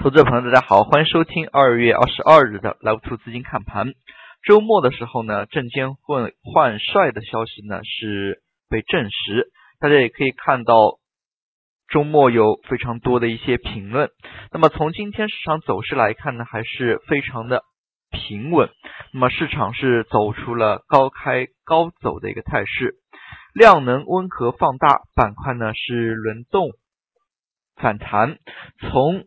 投资者朋友，大家好，欢迎收听二月二十二日的 Live Two 资金看盘。周末的时候呢，证监会换帅的消息呢是被证实，大家也可以看到周末有非常多的一些评论。那么从今天市场走势来看呢，还是非常的平稳。那么市场是走出了高开高走的一个态势，量能温和放大，板块呢是轮动反弹。从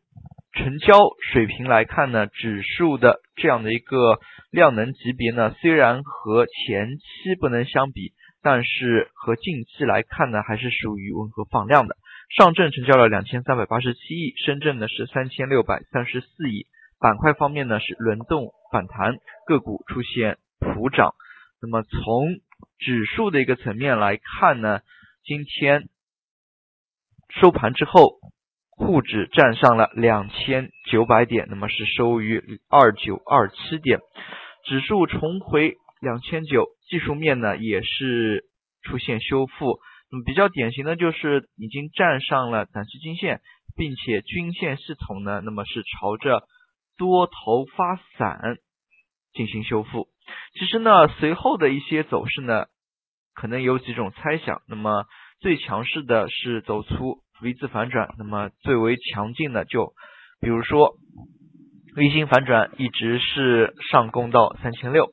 成交水平来看呢，指数的这样的一个量能级别呢，虽然和前期不能相比，但是和近期来看呢，还是属于温和放量的。上证成交了两千三百八十七亿，深圳呢是三千六百三十四亿。板块方面呢是轮动反弹，个股出现普涨。那么从指数的一个层面来看呢，今天收盘之后。沪指站上了两千九百点，那么是收于二九二七点，指数重回两千九，技术面呢也是出现修复，那么比较典型的就是已经站上了短期均线，并且均线系统呢，那么是朝着多头发散进行修复。其实呢，随后的一些走势呢，可能有几种猜想，那么最强势的是走出。V 字反转，那么最为强劲的就比如说 V 型反转，一直是上攻到三千六。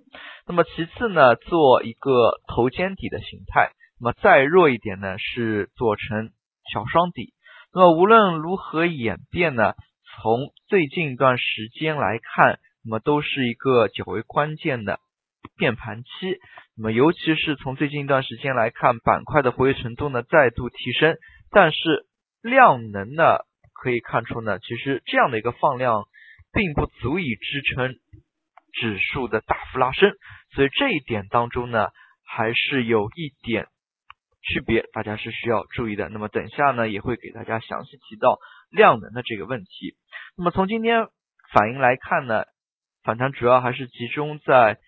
那么其次呢，做一个头肩底的形态，那么再弱一点呢，是做成小双底。那么无论如何演变呢，从最近一段时间来看，那么都是一个较为关键的变盘期。那么尤其是从最近一段时间来看，板块的活跃程度呢再度提升，但是。量能呢，可以看出呢，其实这样的一个放量并不足以支撑指数的大幅拉升，所以这一点当中呢，还是有一点区别，大家是需要注意的。那么等下呢，也会给大家详细提到量能的这个问题。那么从今天反应来看呢，反弹主要还是集中在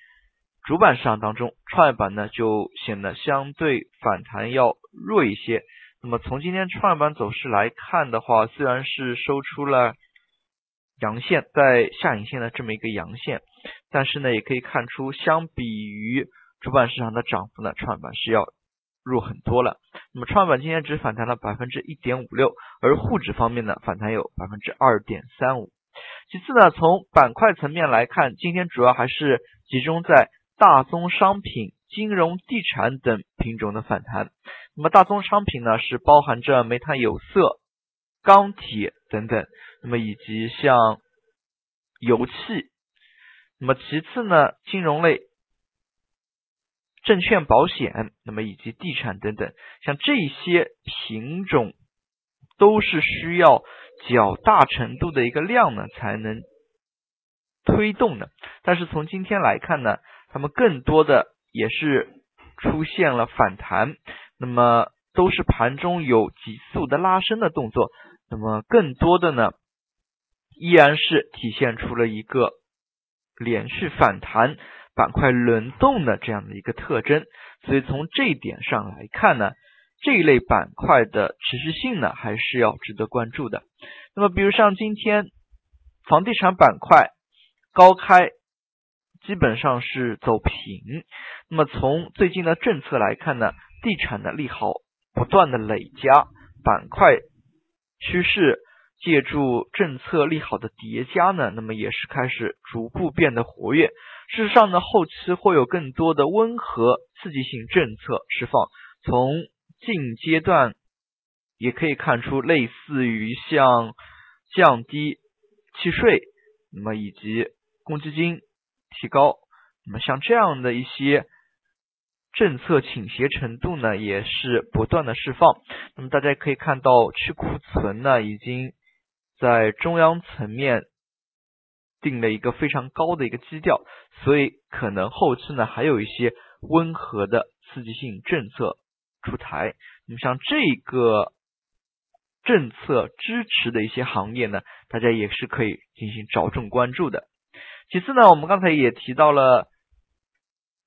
主板市场当中，创业板呢就显得相对反弹要弱一些。那么从今天创业板走势来看的话，虽然是收出了阳线，在下影线的这么一个阳线，但是呢，也可以看出，相比于主板市场的涨幅呢，创业板是要弱很多了。那么创业板今天只反弹了百分之一点五六，而沪指方面呢，反弹有百分之二点三五。其次呢，从板块层面来看，今天主要还是集中在大宗商品。金融、地产等品种的反弹，那么大宗商品呢是包含着煤炭、有色、钢铁等等，那么以及像油气，那么其次呢金融类、证券、保险，那么以及地产等等，像这些品种都是需要较大程度的一个量呢才能推动的，但是从今天来看呢，它们更多的。也是出现了反弹，那么都是盘中有急速的拉升的动作，那么更多的呢，依然是体现出了一个连续反弹、板块轮动的这样的一个特征，所以从这一点上来看呢，这一类板块的持续性呢还是要值得关注的。那么，比如像今天房地产板块高开。基本上是走平。那么从最近的政策来看呢，地产的利好不断的累加，板块趋势借助政策利好的叠加呢，那么也是开始逐步变得活跃。事实上呢，后期会有更多的温和刺激性政策释放。从近阶段也可以看出，类似于像降低契税，那么以及公积金。提高，那么像这样的一些政策倾斜程度呢，也是不断的释放。那么大家可以看到，去库存呢已经在中央层面定了一个非常高的一个基调，所以可能后期呢还有一些温和的刺激性政策出台。那么像这个政策支持的一些行业呢，大家也是可以进行着重关注的。其次呢，我们刚才也提到了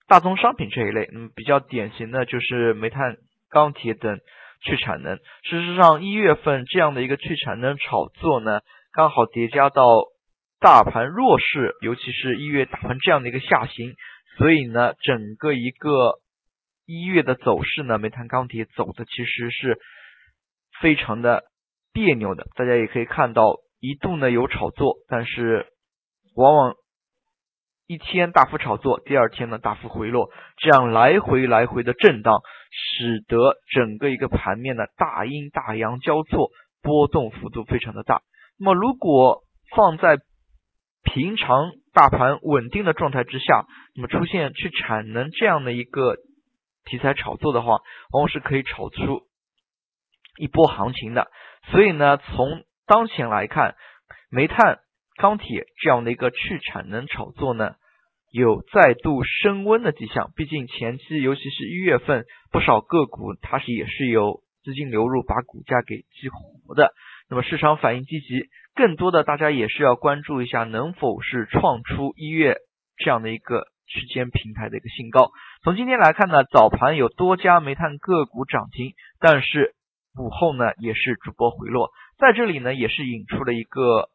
大宗商品这一类，嗯比较典型的就是煤炭、钢铁等去产能。事实上，一月份这样的一个去产能炒作呢，刚好叠加到大盘弱势，尤其是一月大盘这样的一个下行，所以呢，整个一个一月的走势呢，煤炭钢铁走的其实是非常的别扭的。大家也可以看到，一度呢有炒作，但是往往。一天大幅炒作，第二天呢大幅回落，这样来回来回的震荡，使得整个一个盘面呢大阴大阳交错，波动幅度非常的大。那么如果放在平常大盘稳定的状态之下，那么出现去产能这样的一个题材炒作的话，往往是可以炒出一波行情的。所以呢，从当前来看，煤炭。钢铁这样的一个去产能炒作呢，有再度升温的迹象。毕竟前期，尤其是一月份，不少个股它是也是有资金流入把股价给激活的。那么市场反应积极，更多的大家也是要关注一下能否是创出一月这样的一个区间平台的一个新高。从今天来看呢，早盘有多家煤炭个股涨停，但是午后呢也是逐波回落，在这里呢也是引出了一个。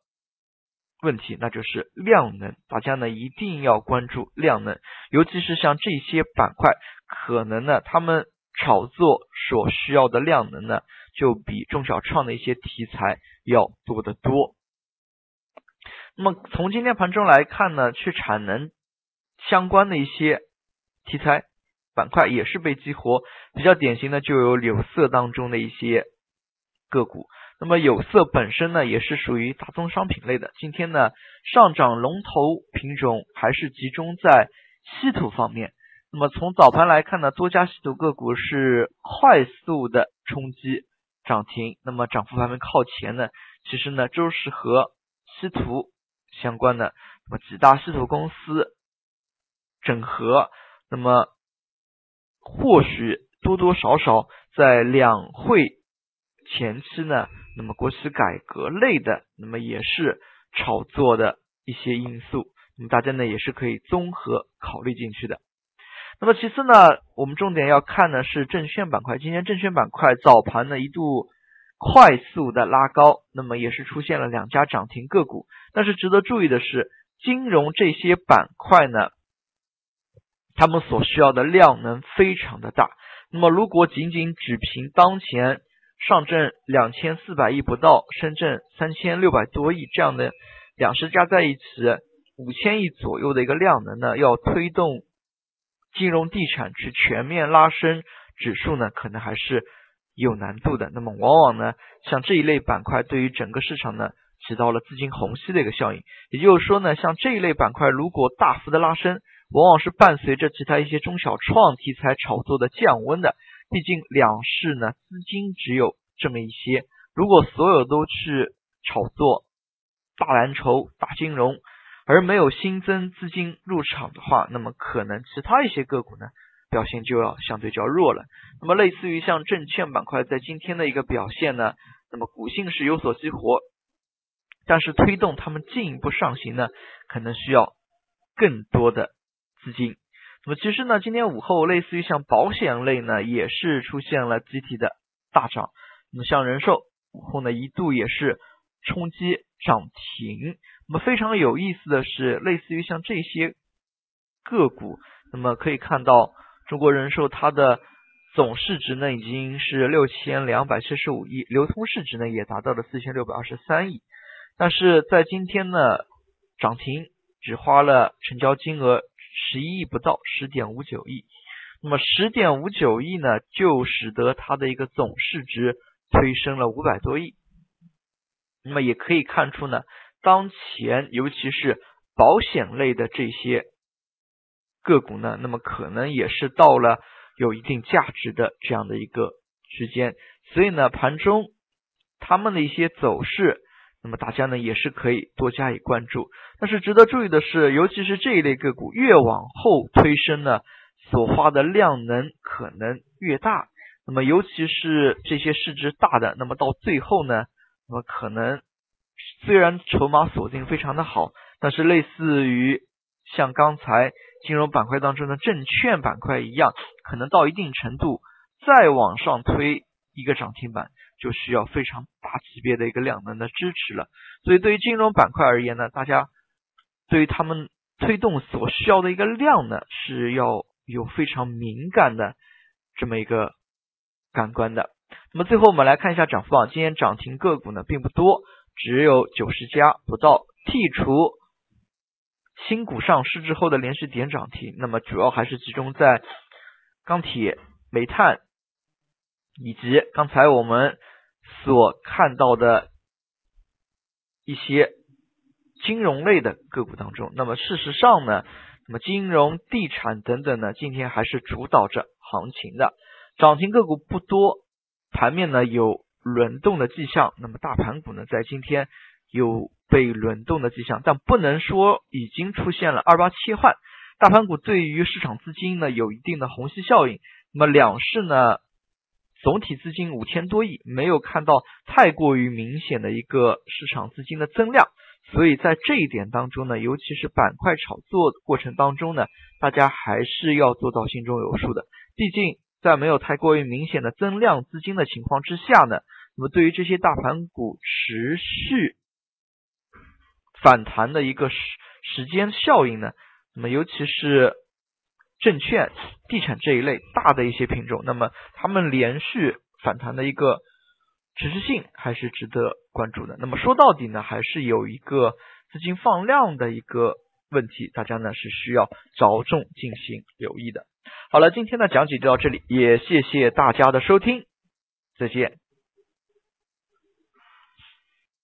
问题那就是量能，大家呢一定要关注量能，尤其是像这些板块，可能呢他们炒作所需要的量能呢，就比中小创的一些题材要多得多。那么从今天盘中来看呢，去产能相关的一些题材板块也是被激活，比较典型的就有柳色当中的一些个股。那么有色本身呢，也是属于大宗商品类的。今天呢，上涨龙头品种还是集中在稀土方面。那么从早盘来看呢，多家稀土个股是快速的冲击涨停。那么涨幅排名靠前呢，其实呢都是和稀土相关的。那么几大稀土公司整合，那么或许多多少少在两会前期呢。那么国企改革类的，那么也是炒作的一些因素，那么大家呢也是可以综合考虑进去的。那么其次呢，我们重点要看的是证券板块。今天证券板块早盘呢一度快速的拉高，那么也是出现了两家涨停个股。但是值得注意的是，金融这些板块呢，他们所需要的量能非常的大。那么如果仅仅只凭当前，上证两千四百亿不到，深圳三千六百多亿，这样的两市加在一起五千亿左右的一个量能呢，要推动金融地产去全面拉升指数呢，可能还是有难度的。那么往往呢，像这一类板块对于整个市场呢，起到了资金虹吸的一个效应。也就是说呢，像这一类板块如果大幅的拉升，往往是伴随着其他一些中小创题材炒作的降温的。毕竟两市呢，资金只有这么一些，如果所有都去炒作大蓝筹、大金融，而没有新增资金入场的话，那么可能其他一些个股呢表现就要相对较弱了。那么类似于像证券板块在今天的一个表现呢，那么股性是有所激活，但是推动他们进一步上行呢，可能需要更多的资金。那么其实呢，今天午后类似于像保险类呢，也是出现了集体的大涨。那么像人寿午后呢，一度也是冲击涨停。那么非常有意思的是，类似于像这些个股，那么可以看到中国人寿它的总市值呢已经是六千两百七十五亿，流通市值呢也达到了四千六百二十三亿。但是在今天呢，涨停只花了成交金额。十一亿不到，十点五九亿。那么十点五九亿呢，就使得它的一个总市值推升了五百多亿。那么也可以看出呢，当前尤其是保险类的这些个股呢，那么可能也是到了有一定价值的这样的一个区间。所以呢，盘中他们的一些走势。那么大家呢也是可以多加以关注，但是值得注意的是，尤其是这一类个股越往后推升呢，所花的量能可能越大。那么尤其是这些市值大的，那么到最后呢，那么可能虽然筹码锁定非常的好，但是类似于像刚才金融板块当中的证券板块一样，可能到一定程度再往上推一个涨停板，就需要非常大级别的一个量能的支持了。所以对于金融板块而言呢，大家对于他们推动所需要的一个量呢，是要有非常敏感的这么一个感官的。那么最后我们来看一下涨幅榜，今天涨停个股呢并不多，只有九十家不到。剔除新股上市之后的连续点涨停，那么主要还是集中在钢铁、煤炭以及刚才我们所看到的一些金融类的个股当中。那么事实上呢，那么金融、地产等等呢，今天还是主导着行情的，涨停个股不多。盘面呢有轮动的迹象，那么大盘股呢在今天有被轮动的迹象，但不能说已经出现了二八切换。大盘股对于市场资金呢有一定的虹吸效应，那么两市呢总体资金五千多亿，没有看到太过于明显的一个市场资金的增量，所以在这一点当中呢，尤其是板块炒作过程当中呢，大家还是要做到心中有数的，毕竟。在没有太过于明显的增量资金的情况之下呢，那么对于这些大盘股持续反弹的一个时时间效应呢，那么尤其是证券、地产这一类大的一些品种，那么他们连续反弹的一个持续性还是值得关注的。那么说到底呢，还是有一个资金放量的一个问题，大家呢是需要着重进行留意的。好了，今天的讲解就到这里，也谢谢大家的收听，再见。